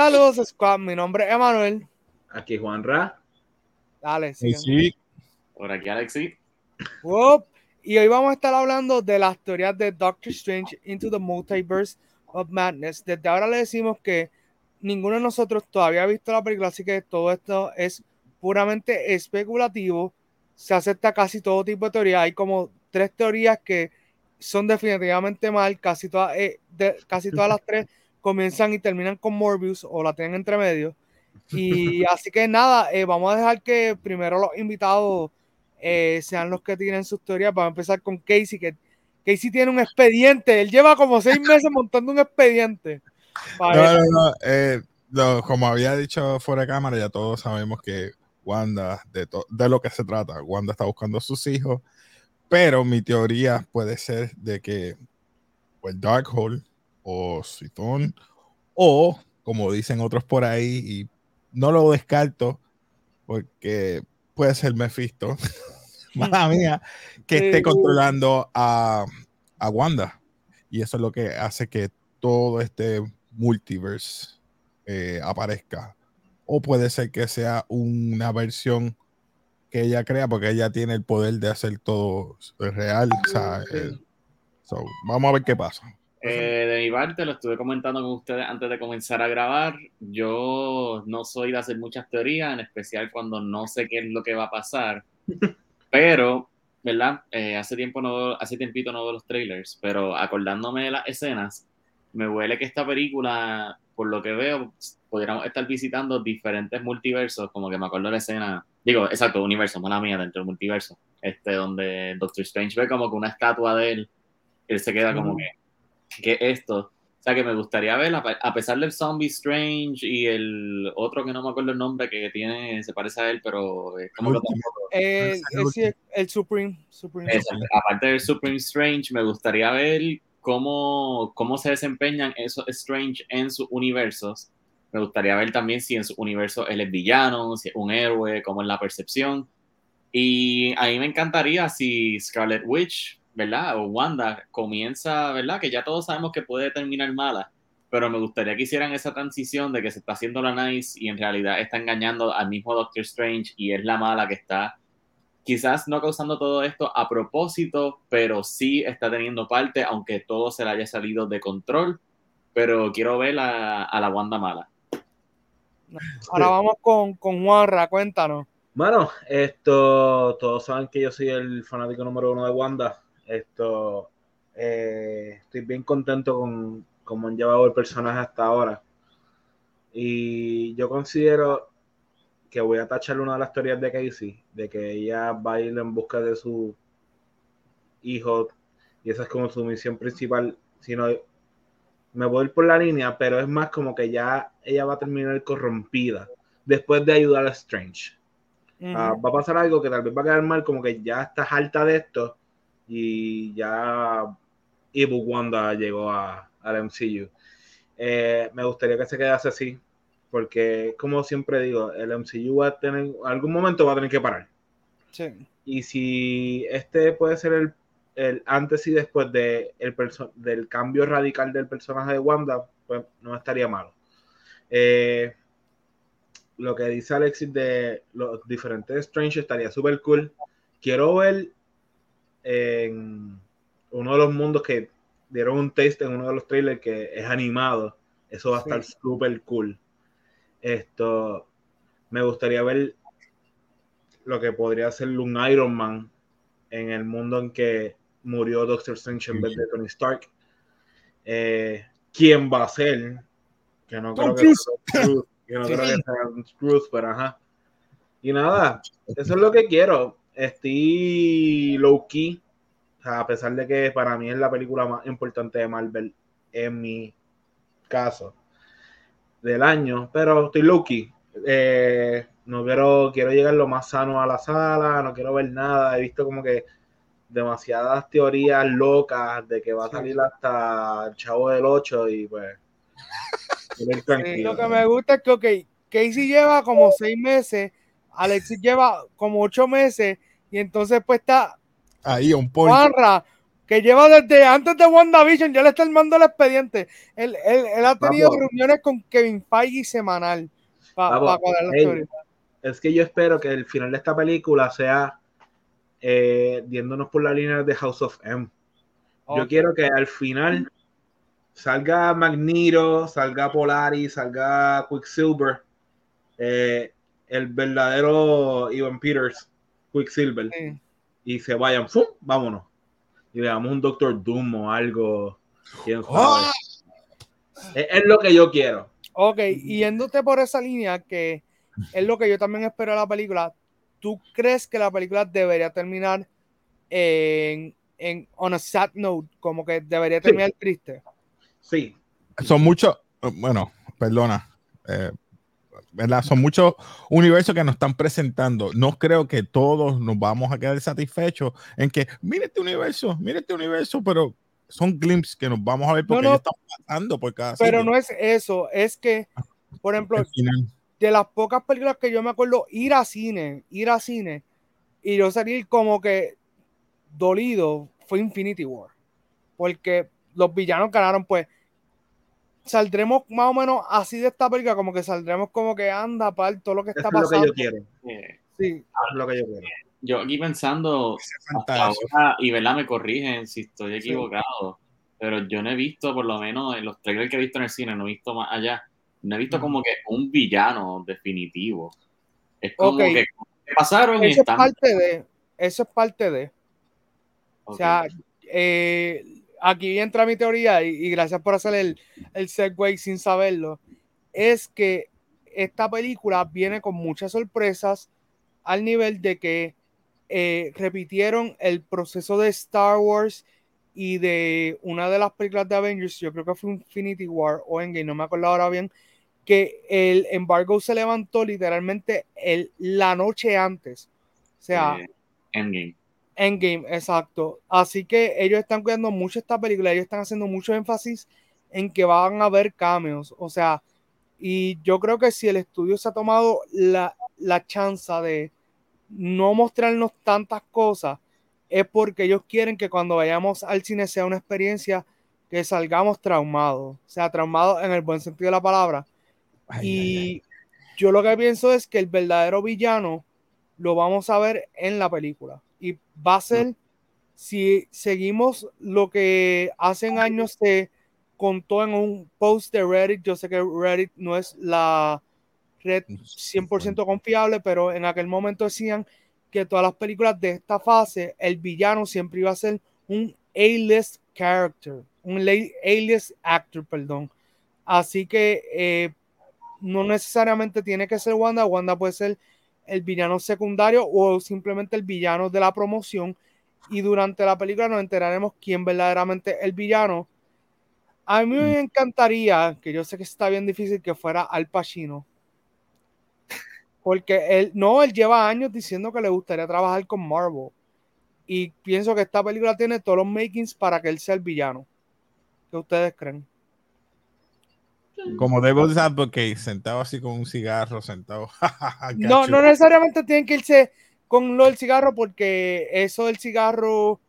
Saludos, Squad. Mi nombre es Emanuel. Aquí Juan Ra. Dale, Sí, sí. Por aquí, Alexi. Whoop. Y hoy vamos a estar hablando de las teorías de Doctor Strange into the Multiverse of Madness. Desde ahora le decimos que ninguno de nosotros todavía ha visto la película, así que todo esto es puramente especulativo. Se acepta casi todo tipo de teoría. Hay como tres teorías que son definitivamente mal. Casi todas, eh, de- casi todas las tres comienzan y terminan con Morbius o la tienen entre medio. Y así que nada, eh, vamos a dejar que primero los invitados eh, sean los que tienen sus teorías. Vamos a empezar con Casey, que Casey tiene un expediente. Él lleva como seis meses montando un expediente. Para No, no, no, eh, no, como había dicho fuera de cámara, ya todos sabemos que Wanda, de, de lo que se trata, Wanda está buscando a sus hijos, pero mi teoría puede ser de que pues Darkhold o Sifón o como dicen otros por ahí y no lo descarto porque puede ser Mephisto, mala mía, que esté controlando a, a Wanda y eso es lo que hace que todo este multiverse eh, aparezca. O puede ser que sea una versión que ella crea porque ella tiene el poder de hacer todo real. o sea, eh, so, vamos a ver qué pasa. Eh, de mi parte, lo estuve comentando con ustedes antes de comenzar a grabar. Yo no soy de hacer muchas teorías, en especial cuando no sé qué es lo que va a pasar. Pero, ¿verdad? Eh, hace tiempo no, hace tiempito no veo los trailers, pero acordándome de las escenas, me huele que esta película, por lo que veo, pudiéramos estar visitando diferentes multiversos, como que me acuerdo de la escena, digo, exacto, universo, mala mía, dentro del multiverso, este, donde Doctor Strange ve como que una estatua de él, él se queda como que, ¿qué es esto? O sea, que me gustaría ver, a pe- a pesar del Zombie Strange y el otro que no me acuerdo el nombre, que tiene, se parece a él, pero es como Eh, el el Supreme. Aparte del Supreme Strange, me gustaría ver cómo, cómo se desempeñan esos Strange en sus universos. Me gustaría ver también si en su universo él es villano, si es un héroe, cómo es la percepción. Y a mí me encantaría si Scarlet Witch, ¿verdad? O Wanda comienza, ¿verdad? Que ya todos sabemos que puede terminar mala, pero me gustaría que hicieran esa transición de que se está haciendo la nice y en realidad está engañando al mismo Doctor Strange y es la mala que está quizás no causando todo esto a propósito, pero sí está teniendo parte, aunque todo se le haya salido de control. Pero quiero ver a, a la Wanda mala. Ahora vamos con, con Juanra, cuéntanos. Bueno, esto, todos saben que yo soy el fanático número uno de Wanda. Esto, eh, estoy bien contento con cómo han llevado el personaje hasta ahora. Y yo considero que voy a tachar una de las teorías de Casey, de que ella va a ir en busca de su hijo, y esa es como su misión principal. Sino, me voy a ir por la línea, pero es más como que ya ella va a terminar corrompida después de ayudar a Strange. Ah, va a pasar algo que tal vez va a quedar mal, como que ya estás harta de esto y ya Evil Wanda llegó a, al MCU. Eh, me gustaría que se quedase así, porque como siempre digo, el MCU va a tener, algún momento va a tener que parar. Sí. Y si este puede ser el, el antes y después de el del cambio radical del personaje de Wanda, pues no estaría malo. Eh, lo que dice Alexis de los diferentes Strange estaría súper cool. Quiero ver en uno de los mundos que dieron un taste en uno de los trailers que es animado. Eso va a Sí. estar súper cool. Esto me gustaría ver lo que podría ser un Iron Man en el mundo en que murió Doctor Strange en vez de Tony Stark. Eh, ¿Quién va a ser? Que no creo que sea Tom Cruise, que no Sí. creo que sea Tom Cruise, pero ajá. Y nada, eso es lo que quiero. Estoy low key, sea, a pesar de que para mí es la película más importante de Marvel en mi caso del año, pero estoy low key. Eh, no quiero, quiero llegar lo más sano a la sala, no quiero ver nada. He visto como que demasiadas teorías locas de que va a salir hasta el chavo del 8 y pues. Sí. Lo que me gusta es que, ok, Casey lleva como seis meses, Alexis lleva como ocho meses, y entonces pues está Ahí, un point. Juanra que lleva desde antes de WandaVision, ya le está armando el expediente. Él, él, él ha tenido reuniones con Kevin Feige semanal para cuadrar la ey, teoría. Es que yo espero que el final de esta película sea eh, yéndonos por la línea de House of M. Yo quiero que al final salga Magneto, salga Polaris, salga Quicksilver, eh, el verdadero Ivan Peters, Quicksilver, Sí. Y se vayan, ¡fum! vámonos. Y veamos un Doctor Doom o algo. quién sabe. ¡Ah! Es, es lo que yo quiero. Ok, y yéndote por esa línea, que es lo que yo también espero de la película, ¿tú crees que la película debería terminar en, en on a sad note? Como que debería terminar triste. Sí, Son muchos, bueno, perdona, eh, ¿verdad? Son muchos universos que nos están presentando. No creo que todos nos vamos a quedar satisfechos en que, mire este universo, mire este universo, pero son glimpses que nos vamos a ver porque no. ellos están pasando por cada Pero no es eso, es que, por ejemplo, de las pocas películas que yo me acuerdo ir a cine, ir a cine y yo salir como que dolido fue Infinity War. Porque los villanos ganaron, pues saldremos más o menos así de esta película, como que saldremos como que anda para todo lo que está es lo que pasando. yo quiero. Sí, es lo que yo quiero. yo aquí pensando, hasta ahora, y verdad me corrigen si estoy Sí. equivocado, pero yo no he visto, por lo menos en los trailers que he visto en el cine, no he visto más allá, no he visto como que un villano definitivo. Es como Ok. que pasaron y eso es están. parte de, eso es parte de. O sea, eh, aquí entra mi teoría y, y gracias por hacer el, el segue sin saberlo. Es que esta película viene con muchas sorpresas al nivel de que eh, repitieron el proceso de Star Wars y de una de las películas de Avengers, yo creo que fue Infinity War o Endgame, no me acuerdo ahora bien, que el embargo se levantó literalmente el, la noche antes. O sea, Eh, Endgame. Endgame, exacto. Así que ellos están cuidando mucho esta película, ellos están haciendo mucho énfasis en que van a haber cameos. O sea, y yo creo que si el estudio se ha tomado la, la chance de no mostrarnos tantas cosas, es porque ellos quieren que cuando vayamos al cine sea una experiencia que salgamos traumados. O sea, traumados en el buen sentido de la palabra. Ay, ay, Y ay. yo lo que pienso es que el verdadero villano lo vamos a ver en la película. Y va a ser, si seguimos lo que hace años se contó en un post de Reddit, yo sé que Reddit no es la red 100% confiable, pero en aquel momento decían que todas las películas de esta fase, el villano siempre iba a ser un A-list character, un A-list actor, perdón. Así que eh, no necesariamente tiene que ser Wanda, Wanda puede ser el villano secundario o simplemente el villano de la promoción y durante la película nos enteraremos quién verdaderamente es el villano. A mí me encantaría, que yo sé que está bien difícil, que fuera Al Pacino. Porque él, no, él lleva años diciendo que le gustaría trabajar con Marvel. Y pienso que esta película tiene todos los makings para que él sea el villano. ¿Qué ustedes creen? Como Devil's Advocate, sentado así con un cigarro, sentado. No, no necesariamente tienen que irse con lo del cigarro, porque eso del cigarro,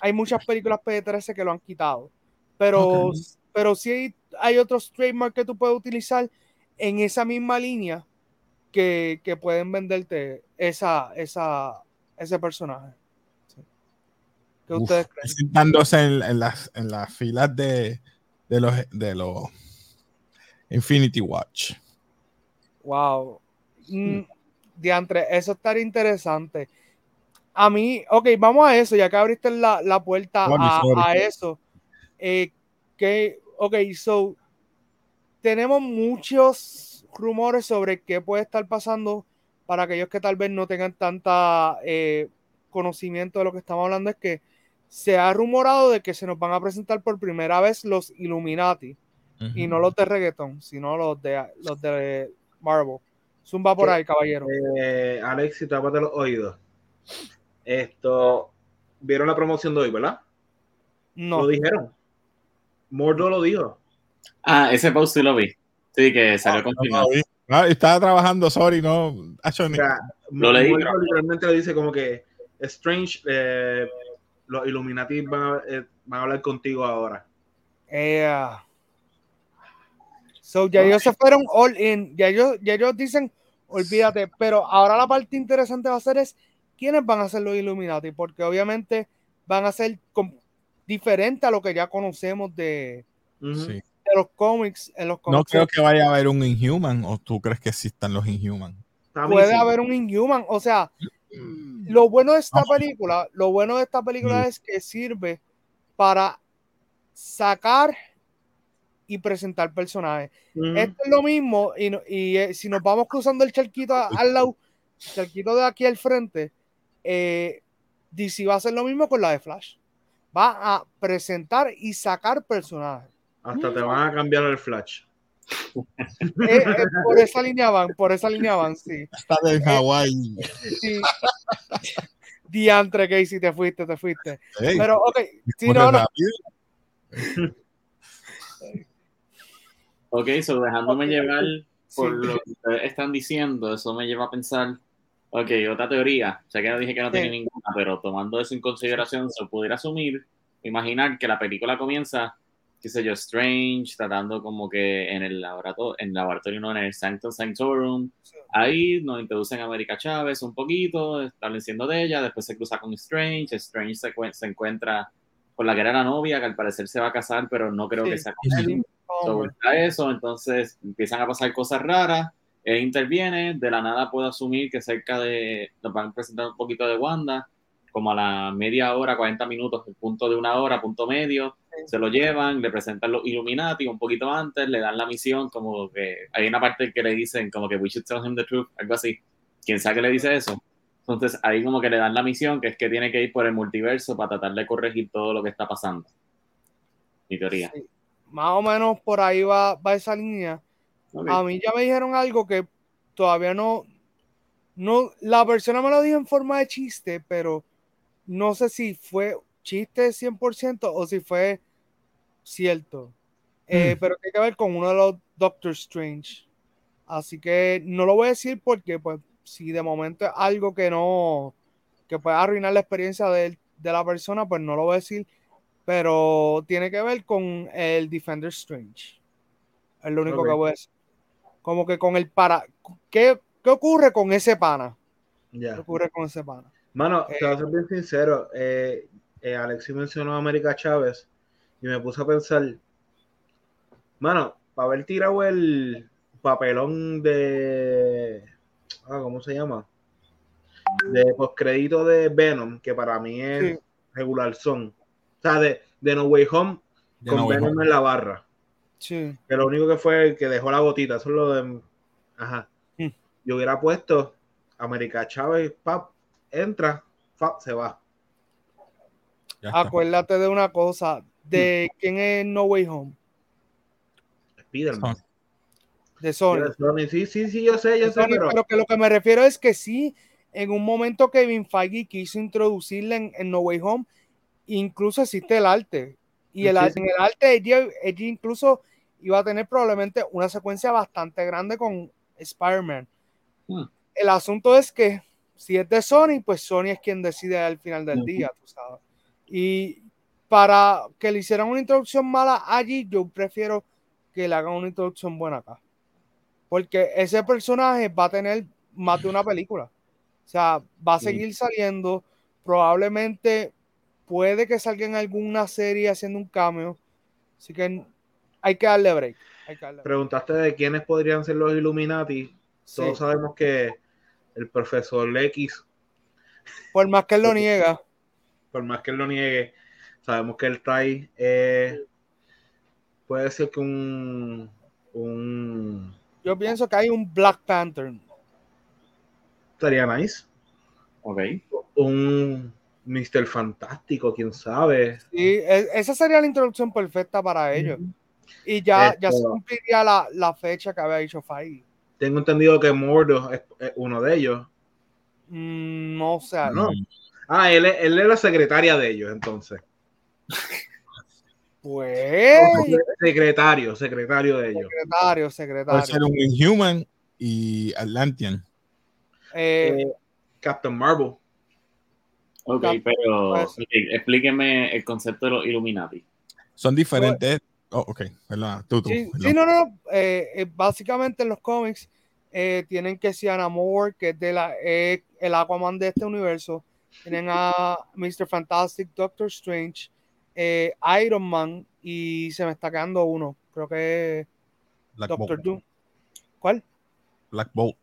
hay muchas películas P13 que lo han quitado. Pero, pero sí hay, hay otros trademarks que tú puedes utilizar en esa misma línea que, que pueden venderte esa, esa, ese personaje. Sí. ¿Qué Uf, ustedes creen? sentándose en, en las, en las filas de, de los de los Infinity Watch. Wow. Mm, diantre, eso estaría interesante. A mí, ok, vamos a eso, ya que abriste la, la puerta a eso. Eh, que, ok, so, tenemos muchos rumores sobre qué puede estar pasando para aquellos que tal vez no tengan tanta eh, conocimiento de lo que estamos hablando, es que se ha rumorado de que se nos van a presentar por primera vez los Illuminati y no los de reggaeton, sino los de los de Marvel. Zumba por ahí, caballero. Eh, Alexi, tápate los oídos. Esto, ¿vieron la promoción de hoy, verdad? No. Lo dijeron. Mordo lo dijo. Ah, ese post sí lo vi. Sí, que salió confirmado. Ah, estaba trabajando, sorry, no. O sea, Lo leí, Mordo literalmente le dice como que Strange, eh, los Illuminati van a, eh, van a hablar contigo ahora. Eh, so, ya ellos se fueron all in. Ya ellos, ya ellos dicen, olvídate. Pero ahora la parte interesante va a ser es quiénes van a ser los Illuminati. Porque obviamente van a ser diferente a lo que ya conocemos de. Sí. de los cómics. En los No cómics creo que vaya a haber un Inhuman o tú crees que existan los Inhuman. Puede sí. haber un Inhuman. O sea, lo bueno de esta Vamos. película, lo bueno de esta película es que sirve para sacar y presentar personajes. Esto es lo mismo, y, no- y, eh, si nos vamos cruzando el charquito al lado, el charquito de aquí al frente, eh, DC va a hacer lo mismo con la de Flash. Va a presentar y sacar personajes. Hasta te van a cambiar el flash. Eh, eh, por esa línea van, por esa línea van, sí. Está en Hawái. sí. Diantre, Casey, te fuiste, te fuiste. Pero, ok, corre no, no. Ok, so dejándome llevar por sí. lo que ustedes están diciendo, eso me lleva a pensar, ok, otra teoría, sé que no dije que no tenía ninguna, pero tomando eso en consideración, se pudiera asumir, imaginar que la película comienza, qué sé yo, Strange, tratando como que en el laboratorio, en el laboratorio, no, en el Sanctum Sanctorum, Sí. ahí nos introducen a América Chávez un poquito, estableciendo de ella, después se cruza con Strange, Strange se, cuen- se encuentra con la que era la novia, que al parecer se va a casar, pero no creo Sí. que sea con él. Está eso, entonces empiezan a pasar cosas raras, él interviene, de la nada puedo asumir que cerca de, nos van a presentar un poquito de Wanda, como a la media hora, 40 minutos, el punto de una hora, punto medio, Sí. se lo llevan, le presentan los Illuminati un poquito antes, le dan la misión, como que hay una parte que le dicen como que we should tell him the truth, algo así, quien sabe que le dice eso. Entonces ahí como que le dan la misión, que es que tiene que ir por el multiverso para tratar de corregir todo lo que está pasando. Mi teoría. Sí. Más o menos por ahí va, va esa línea. A mí ya me dijeron algo que todavía no, no, la persona me lo dijo en forma de chiste, pero no sé si fue chiste 100% o si fue cierto. Eh, Mm. Pero tiene que ver con uno de los Doctor Strange. Así que no lo voy a decir porque, pues, si de momento es algo que no, que puede arruinar la experiencia de, de la persona, pues no lo voy a decir. Pero tiene que ver con el Defender Strange. Es lo único que voy a decir. Como que con el para. ¿Qué, qué ocurre con ese pana? ¿Qué ocurre con ese pana? Mano, Eh, te voy a ser bien sincero. Eh, eh, Alexis mencionó a América Chávez y me puse a pensar, mano, para haber tirado el papelón de. Ah, ¿Cómo se llama? De postcrédito de Venom, que para mí es Sí. regular son. O sea, de, de No Way Home De con No Way Venom Home. en la barra. Sí. Que lo único que fue el que dejó la gotita, eso es lo de. Ajá. Yo hubiera puesto América Chávez, pap, entra, pap, se va. Ya está. Acuérdate de una cosa. ¿De quién es No Way Home? Spiderman. De Sony. Sony, Sí, sí, sí, yo sé, yo De sé, Sony, pero. pero que lo que me refiero es que sí, en un momento Kevin Feige quiso introducirla en, en No Way Home, incluso existe el arte. Y el, sí. en el arte ella, ella incluso iba a tener probablemente una secuencia bastante grande con Spider-Man. Hmm. El asunto es que si es de Sony, pues Sony es quien decide al final del día, tú sabes. Y para que le hicieran una introducción mala allí, yo prefiero que le hagan una introducción buena acá. Porque ese personaje va a tener más de una película. O sea, va a seguir saliendo. Probablemente puede que salga en alguna serie haciendo un cameo. Así que hay que darle break. Hay que darle break. Preguntaste de quiénes podrían ser los Illuminati. Sí. Todos sabemos que el profesor X, Por más que él lo niega. por más que él lo niegue, sabemos que él trae. eh, puede ser que un. un Yo pienso que hay un Black Panther. estaría nice. Ok. Un Mr. Fantástico, quién sabe. Sí, e- esa sería la introducción perfecta para ellos. Y ya, ya se cumpliría la, la fecha que había dicho Feige. Tengo entendido que Mordo es, es uno de ellos. Mm, no sé. No. Ah, él, es- él es la secretaria de ellos, entonces. Pues, Secretario, secretario de ellos. secretario, Puede secretario. ser un Inhuman y Atlantean. Eh, Eh, Captain Marvel. Ok, pero puede explíqueme el concepto de los Illuminati. Son diferentes. Oh, ok, perdona, tú, tú. Sí, sí, no, no, eh, eh, básicamente en los cómics eh, tienen que ser a Moore, que es de la, eh, el Aquaman de este universo. Tienen a Mr. Fantastic, Doctor Strange, Iron Man y se me está quedando uno. Creo que es Black Doctor Bolt. Doom. ¿Cuál? Black Bolt.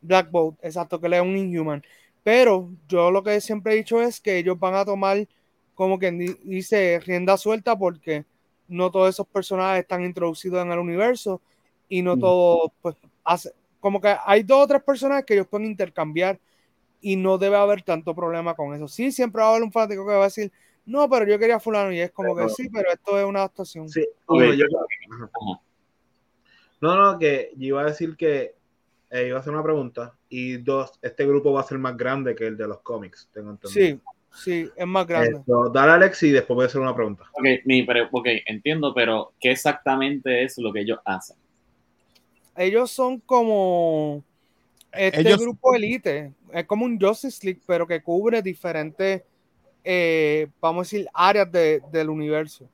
Black Bolt, exacto, que le es un Inhuman. Pero yo lo que siempre he dicho es que ellos van a tomar, como que dice, rienda suelta porque no todos esos personajes están introducidos en el universo y no Mm. todos, pues, hace, como que hay dos o tres personajes que ellos pueden intercambiar y no debe haber tanto problema con eso. Sí, siempre va a haber un fanático que va a decir, no, pero yo quería fulano y es como Pero- que sí, pero esto es una adaptación. Sí, yo- no, no, que yo iba a decir que eh, iba a hacer una pregunta y dos, este grupo va a ser más grande que el de los cómics, tengo entendido. Sí, sí, es más grande. Esto, dale a Alex y después voy a hacer una pregunta. Ok, mi, pero, ok, entiendo, pero ¿qué exactamente es lo que ellos hacen? ellos son como este Ellos- grupo elite, es como un Justice League, pero que cubre diferentes, eh, vamos a decir, áreas de- del universo.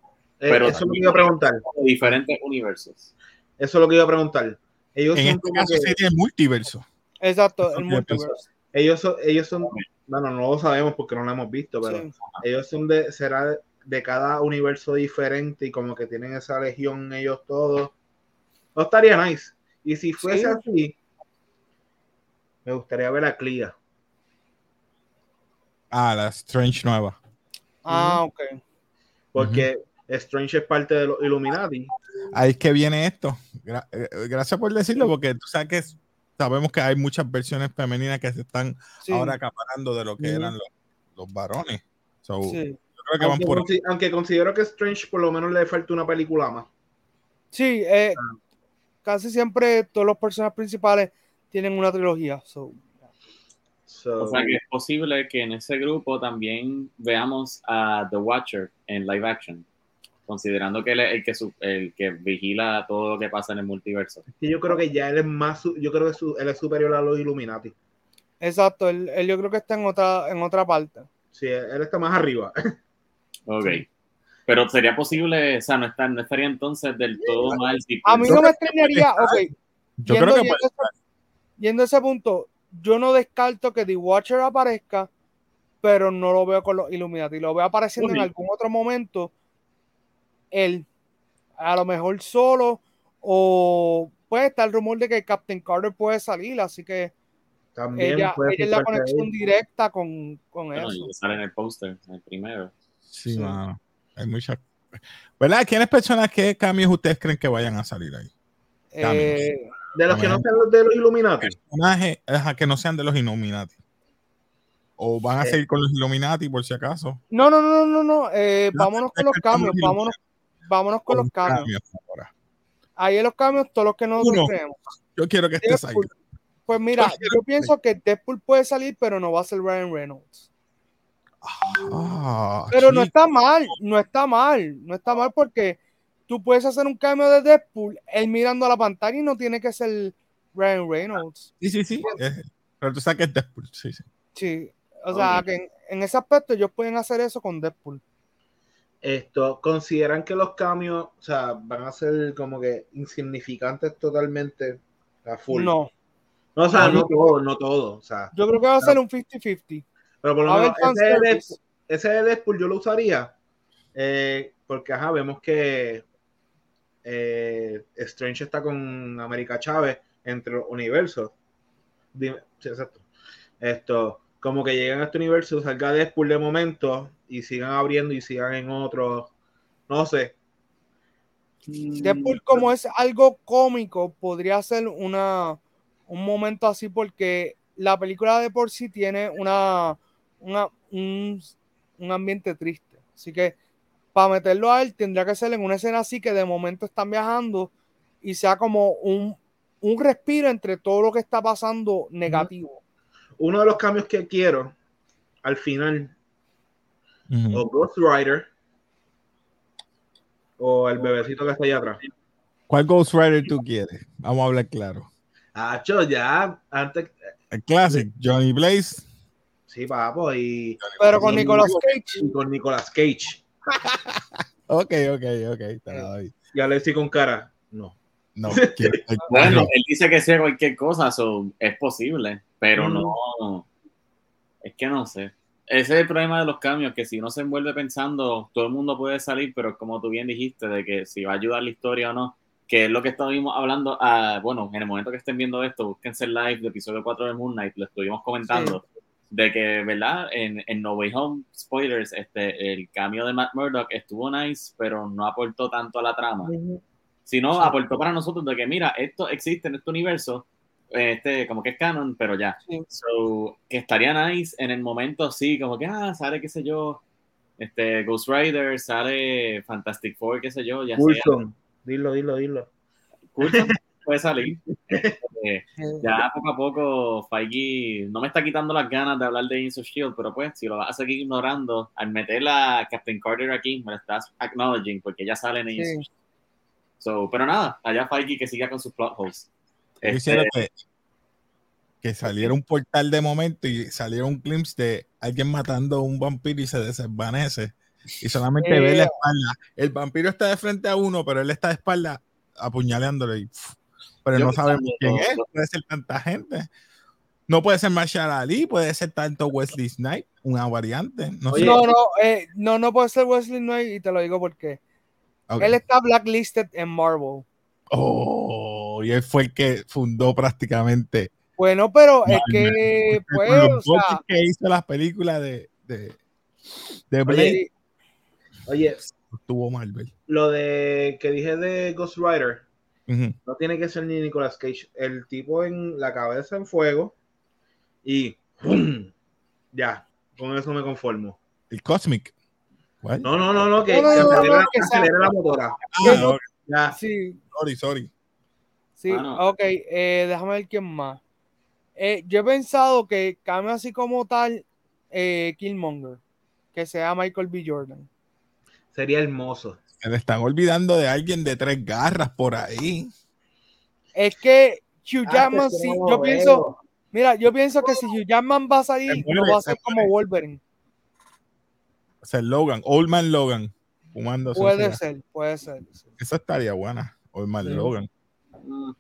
Eh, Pero eso es lo que iba a preguntar. Diferentes universos. Eso es lo que iba a preguntar. Ellos En son este caso que- sería el multiverso. Exacto, el multiverso. ellos son, ellos son, bueno, no lo sabemos porque no lo hemos visto, pero Sí. ellos son de, será de, cada universo diferente y como que tienen esa legión ellos todos. No estaría nice. Y si fuese Sí. así, me gustaría ver a Clea. Ah, la Strange nueva. Ah, ok. Porque Strange es parte de los Illuminati. Ahí es que viene esto. Gra- eh, gracias por decirlo, porque tú sabes que es- sabemos que hay muchas versiones femeninas que se están Sí, ahora acaparando de lo que eran los, los varones. So, sí. Yo creo que van Aunque, por consi- aunque considero que Strange por lo menos le falta una película más. Sí, eh, Ah. casi siempre todos los personajes principales tienen una trilogía. so, So, O sea que es posible que en ese grupo también veamos a The Watcher en live action, considerando que él es el que, su- el que vigila todo lo que pasa en el multiverso. que yo creo que ya él es más, yo creo que su- él es superior a los Illuminati. Exacto, él, él yo creo que está en otra, en otra parte. Sí, él está más arriba. Ok. Pero sería posible, o sea, no, está, no estaría entonces del todo mal. si- A mí no me extrañaría, ok, Yo yendo, creo que yendo a ese- yendo a ese punto, yo no descarto que The Watcher aparezca, pero no lo veo con los Illuminati. Lo veo apareciendo en algún otro momento. Él, a lo mejor solo, o puede estar el rumor de que Captain Carter puede salir, así que También ella, puede ella es la conexión directa con, con Bueno, eso. sale en el póster, en el primero. Sí, Sí. mano. Hay muchas. ¿Verdad? ¿Quiénes personas, qué cambios ustedes creen que vayan a salir ahí? Eh, De los que no sean los de los Illuminati. Personajes ajá, que no sean de los Illuminati. O van a Eh. seguir con los Illuminati por si acaso. no, no, no, no, no. eh, No, vámonos con los cambios, vámonos, vámonos con los cambios. cambios ahora. Ahí en los cambios, todos los que nosotros Uno. creemos. Yo quiero que esté Deadpool. Pues mira, yo pienso que Deadpool puede salir, pero no va a ser Ryan Reynolds. Ah, Pero no está mal, no está mal, no está mal porque tú puedes hacer un cambio de Deadpool, él mirando a la pantalla y no tiene que ser Ryan Reynolds. Sí, sí, sí. pero tú sabes que es Deadpool. Sí, sí. Sí, o sea, que en, en ese aspecto ellos pueden hacer eso con Deadpool. Esto, consideran que los cambios, o sea, van a ser como que insignificantes totalmente a full. No, No, o sea, no todo, no todo. O sea, yo creo que va a ser un 50-50. pero por lo A ver, menos ese de, fanservice. Deadpool, ese de Deadpool yo lo usaría. eh, porque, ajá, vemos que eh, Strange está con América Chávez entre los universos. Dime- sí, exacto. Esto, como que llegan a este universo, salga Deadpool de momento y sigan abriendo y sigan en otros. No sé. Deadpool como es algo cómico, podría ser una, un momento así porque la película de por sí tiene una, una- un, un ambiente triste. Así que para meterlo a él tendría que ser en una escena así que de momento están viajando y sea como un, un respiro entre todo lo que está pasando negativo. Uno de los cambios que quiero al final, o Ghost Rider, o el bebecito que está allá atrás. ¿Cuál Ghost Rider tú quieres? Vamos a hablar claro. Ah, yo ya, antes, El Classic, Johnny Blaze. Sí, papo, y, Pero con. Nicolas Cage. y con Nicolas Cage. Ok, ok, ok. te la doy. Y Alexi con cara. No. No, Bueno, él dice que sea cualquier cosa, so, es posible, pero Mm. no. Es que no sé. Ese es el problema de los cambios, que si uno se envuelve pensando, todo el mundo puede salir, pero como tú bien dijiste, de que si va a ayudar la historia o no, que es lo que estuvimos hablando, ah, bueno, en el momento que estén viendo esto, búsquense el live de episodio 4 de Moon Knight, lo estuvimos comentando, de que, ¿verdad? En, en No Way Home, spoilers, este, el cambio de Matt Murdock estuvo nice, pero no aportó tanto a la trama sino aportó para nosotros de que mira, esto existe en este universo, este, como que es canon, pero ya. Sí. So, que estaría nice en el momento así, como que, ah, sale, qué sé yo, este, Ghost Rider, sale Fantastic Four, qué sé yo, ya sea. Coulson. Dilo, dilo, dilo. Coulson puede salir. Este, ya poco a poco Feige no me está quitando las ganas de hablar de Agents of Shield, pero pues si lo vas a seguir ignorando, al meter a Captain Carter aquí, me lo estás acknowledging porque ya sale en Agents Sí. of Shield. So, pero nada, allá Feige que siga con sus plot holes. Este, que, que saliera un portal de momento y saliera un glimpse de alguien matando a un vampiro y se desvanece. Y solamente Eh. ve la espalda. El vampiro está de frente a uno, pero él está de espalda apuñalándole. y, pero Yo no sabemos quién es. Puede ser tanta gente. No puede ser Marshall Ali, puede ser tanto Wesley Snipes, una variante. No Oye, sé. No, no, eh, no, no puede ser Wesley Knight y te lo digo porque él está blacklisted en Marvel. Oh, y él fue el que fundó prácticamente. Bueno, pero es que, pues, o sea, que hizo las películas de, de, de Blade, Oye, Oye, tuvo Marvel. lo de que dije de Ghost Rider, no tiene que ser ni Nicolas Cage. El tipo en la cabeza en fuego y ¡pum! ya, con eso me conformo. El Cosmic. No, no, no, no, que, No, no, que no, no, acelera, no, que acelera la motora. Ah. Ya. sí, sorry, sorry. Sí, Ah, ok, eh, déjame ver quién más. Eh, yo he pensado que cambie así como tal eh, Killmonger, que sea Michael B. Jordan. Sería hermoso. Se le están olvidando de alguien de tres garras por ahí. Es que Hugh Ah, Jackman, sí, no yo pienso, mira, yo pienso que si Hugh Jackman va a salir, lo va a se hacer como. Wolverine. O sea, Logan, Old Man Logan. Fumando Puede ser, puede ser. sí. Eso estaría buena. Old Man Sí. Logan. Mm,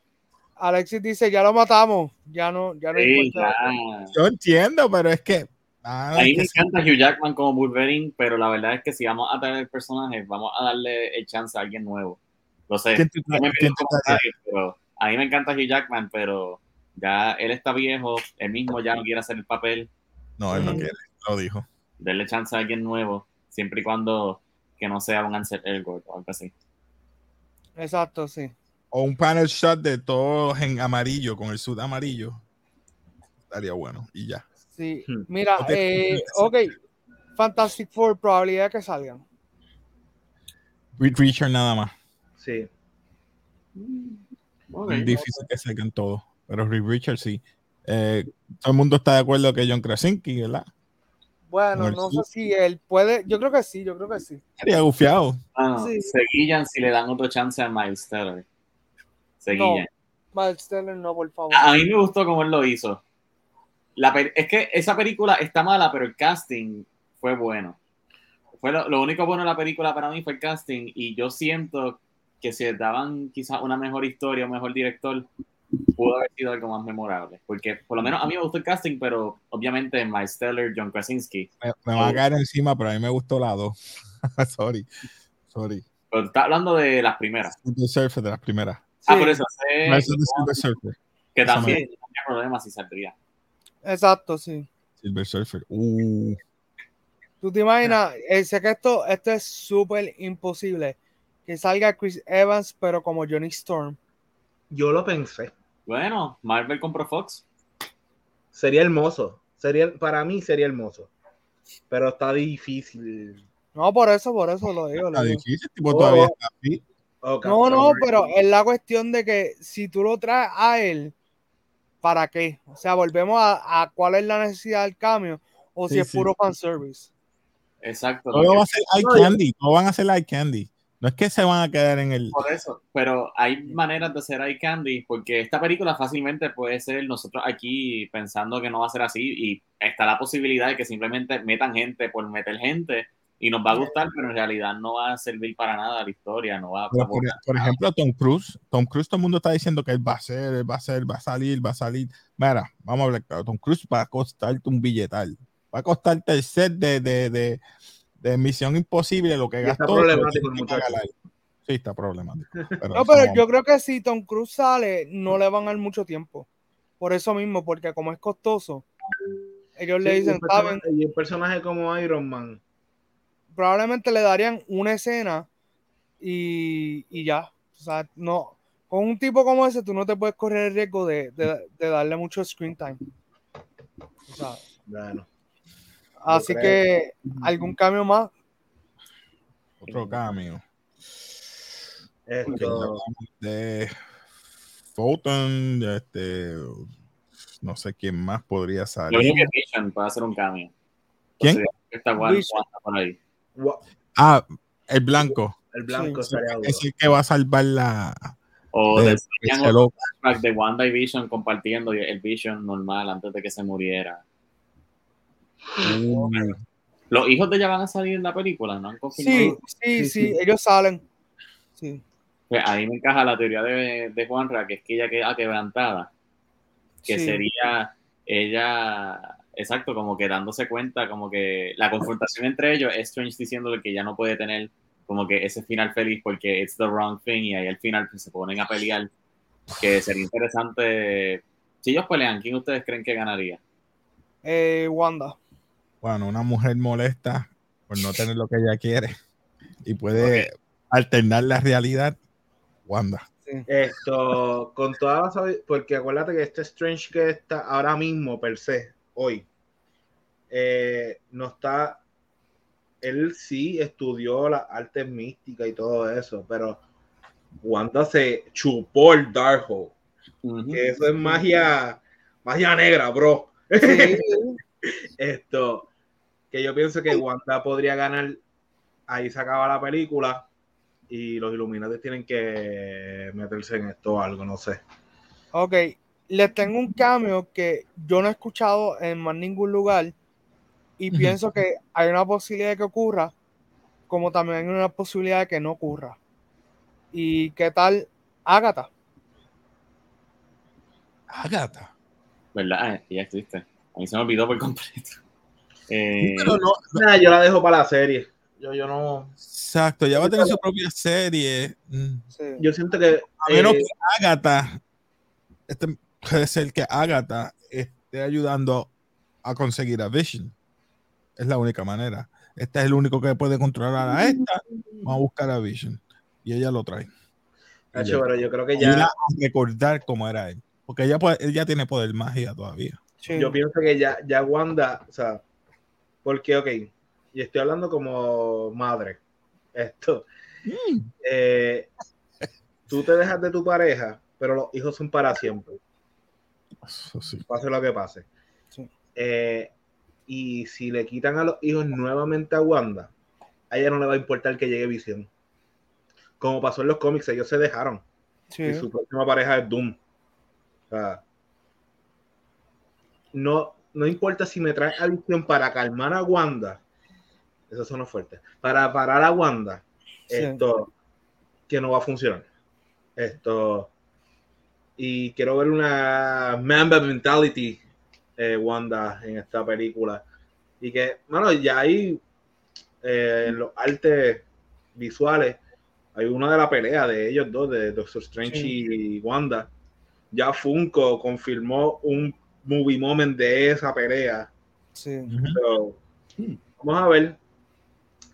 Alexis dice, ya lo matamos, ya no, ya no sí, importa. ya. Yo entiendo, pero es que. ah, A mí que me sí. encanta Hugh Jackman como Wolverine, pero la verdad es que si vamos a traer el personaje, vamos a darle el chance a alguien nuevo. Lo sé, ¿Quién te no me quién te pero a mí me encanta Hugh Jackman, pero ya él está viejo, él mismo ya no quiere hacer el papel, No, él no quiere. Lo dijo. darle chance a alguien nuevo, siempre y cuando que no sea un Ansel Elgort o algo así. Exacto, sí. O un panel shot de todos en amarillo, con el sud amarillo. Estaría bueno. Y ya. Sí, Hmm. mira, No eh, ok, Fantastic Four, probabilidad de que salgan. Reed Richard nada más. Sí. Es difícil que salgan todos. Pero Reed Richard sí. Eh, todo el mundo está de acuerdo que John Krasinski, ¿verdad? Bueno, no sé si él puede, yo creo que sí, yo creo que sí. Estaría gufiado. Ah, no, Sí. Se guillan si le dan otro chance a Miles Teller. Se No. Miles Teller no, por favor. A, mí me gustó cómo él lo hizo. La es que esa película está mala, pero el casting fue bueno. Fue lo, lo único bueno de la película para mí fue el casting y yo siento que si daban quizás una mejor historia, un mejor director, pudo haber sido algo más memorable. Porque por lo menos a mí me gustó el casting, pero obviamente Miles Teller, John Krasinski. Me, me va a caer encima, pero a mí me gustó la 2. sorry. Sorry. Pero está hablando de las primeras. De las primeras. Ah, por eso Silver Surfer. que también no había problema si saldría. Exacto, sí. Silver Surfer. Uh, Tú te imaginas, eh, sé que esto, esto es súper imposible, que salga Chris Evans, pero como Johnny Storm. Yo lo pensé. Bueno, Marvel compró Fox. Sería hermoso. Sería, para mí sería hermoso. Pero está difícil. No, por eso, por eso lo digo. lo está digo. difícil. Tipo, Oh. todavía está así. Oh, No, no, pero es la cuestión de que si tú lo traes a él, ¿para qué? O sea, volvemos a, a cuál es la necesidad del cambio o si Sí, es sí. puro fanservice. Exacto. Todo porque- va a ser eye No, yo- candy. Todo van a ser eye candy. No es que se van a quedar en el. Por eso, pero hay maneras de hacer eye candy, porque esta película fácilmente puede ser nosotros aquí pensando que no va a ser así, y está la posibilidad de que simplemente metan gente por meter gente, y nos va a gustar, pero en realidad no va a servir para nada la historia, no va a por, por ejemplo, Tom Cruise. Tom Cruise, todo el mundo está diciendo que él va a ser, él va a ser, va a salir, va a salir. Mira, vamos a hablar claro. Tom Cruise va a costarte un billetal. Va a costarte el set de, de, de, de Misión Imposible, lo que Y está gastó. problemático. Sí, está problemático. Pero No, pero yo creo que si Tom Cruise sale, no le van a dar mucho tiempo. Por eso mismo, porque como es costoso, ellos le dicen, un personaje- y un personaje como Iron Man. Probablemente le darían una escena y, y ya. O sea, no, con un tipo como ese, tú no te puedes correr el riesgo de, de- de darle mucho screen time. O sea, Bueno, así creo. que algún cambio más. Otro cambio. esto, De de este. No sé quién más podría Yo salir. creo que Vision puede hacer un cambio. ¿Quién? O sea, Está por ahí. Ah, el blanco. el blanco Sí, estaría. Es el que va a salvar la. O de- flashback de Wanda y Vision compartiendo el Vision normal antes de que se muriera. Uh, Los hijos de ella van a salir en la película, ¿no? Han Sí, confirmado. sí, Sí, sí, sí. ellos salen. Sí, Pues ahí me encaja la teoría de, de Juanra, que es que ella queda quebrantada. Que sí. sería ella, exacto, como que dándose cuenta, como que la confrontación entre ellos es Strange diciéndole que ya no puede tener como que ese final feliz porque it's the wrong thing y ahí al final pues, se ponen a pelear. Que sería interesante. Si ellos pelean, ¿quién ustedes creen que ganaría? Eh, Wanda. bueno, una mujer molesta por no tener lo que ella quiere y puede alternar la realidad. Wanda. Sí. Esto, con toda la porque acuérdate que este Strange que está ahora mismo, per se, hoy, eh, no está. Él sí estudió las artes místicas y todo eso, pero Wanda se chupó el Darkhold. Que eso es magia, magia negra, bro. Sí, Esto, que yo pienso que Wanda podría ganar. Ahí se acaba la película y los Illuminati tienen que meterse en esto o algo, no sé. Ok, les tengo un cambio que yo no he escuchado en más ningún lugar y pienso que hay una posibilidad de que ocurra, como también hay una posibilidad de que no ocurra. ¿Y qué tal Agatha? Agatha. ¿Verdad? Ah, ella existe. A mí se me olvidó por completo. Eh, Pero no, Nah, yo la dejo para la serie. Yo, yo no. exacto, ya va a tener su propia serie. Mm. Sí. Yo siento que. A menos eh, que Agatha, este puede ser que Agatha esté ayudando a conseguir a Vision. Es la única manera. Este es el único que puede controlar a esta. Vamos a buscar a Vision. Y ella lo trae. Nacho, pero yo creo que ya. a recordar cómo era él. Porque ella, puede- ella tiene poder magia todavía. Sí. Yo pienso que ya, ya Wanda, o sea, porque, ok, y estoy hablando como madre. Esto, Mm. eh, tú te dejas de tu pareja, pero los hijos son para siempre. Sí. pase lo que pase. Sí. Eh, y si le quitan a los hijos nuevamente a Wanda, a ella no le va a importar que llegue Visión. Como pasó en los cómics, ellos se dejaron. Sí. Y su próxima pareja es Doom. O sea, no, no importa si me trae a Visión para calmar a Wanda. Eso suena fuerte. Para parar a Wanda, Sí. esto que no va a funcionar. Esto. Y quiero ver una Mamba Mentality eh, Wanda en esta película. Y que, bueno, ya hay eh, en los artes visuales, hay una de la pelea de ellos dos, de Doctor Strange Sí. y Wanda. Ya Funko confirmó un movie moment de esa pelea. Sí. So, vamos a ver.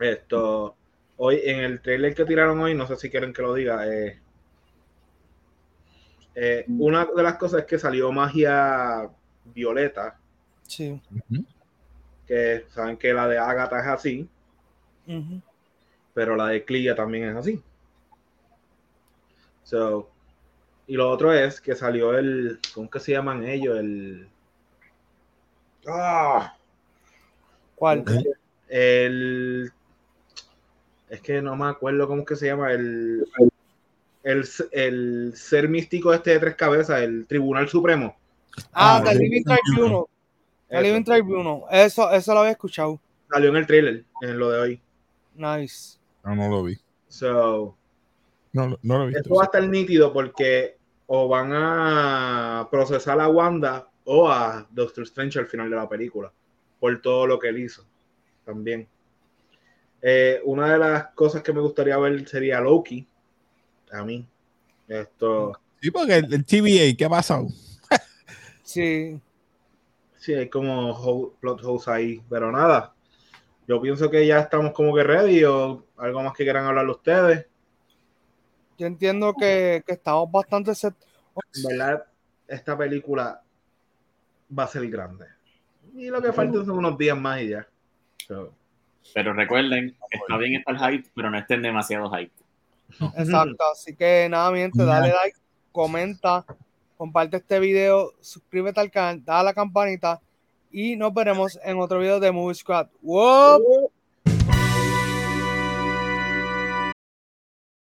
Esto. Hoy en el trailer que tiraron hoy, no sé si quieren que lo diga. eh, eh, una de las cosas es que salió magia violeta, Sí. Que saben que la de Agatha es así, pero la de Clea también es así. So, y lo otro es que salió el. ¿Cómo que se llaman ellos? El. Ah, ¿Cuál? El es que no me acuerdo cómo es que se llama, el, el, el ser místico este de tres cabezas, el Tribunal Supremo. Ah, Ah, The el Living Tribunal. The Eso. Living Tribunal. Eso, eso lo había escuchado. Salió en el trailer, en lo de hoy. Nice. No, no lo vi. So, No, no, no lo vi. Esto va a estar nítido porque o van a procesar a Wanda o a Doctor Strange al final de la película por todo lo que él hizo también. Eh, una de las cosas que me gustaría ver sería Loki. A mí. Esto, Sí, porque el, el TVA, ¿qué ha pasado? Sí. sí, hay como ho- plot holes ahí, pero nada. Yo pienso que ya estamos como que ready o algo más que quieran hablar ustedes. Yo entiendo que, que estamos bastante set. En verdad, esta película va a ser grande. Y lo que faltan son unos días más y ya. So, Pero recuerden, está bien estar hype, pero no estén demasiado hype. Exacto. Así que nada, mi gente, dale like, comenta, comparte este video, suscríbete al canal, dale a la campanita y nos veremos en otro video de Movie Squad. ¡Wow!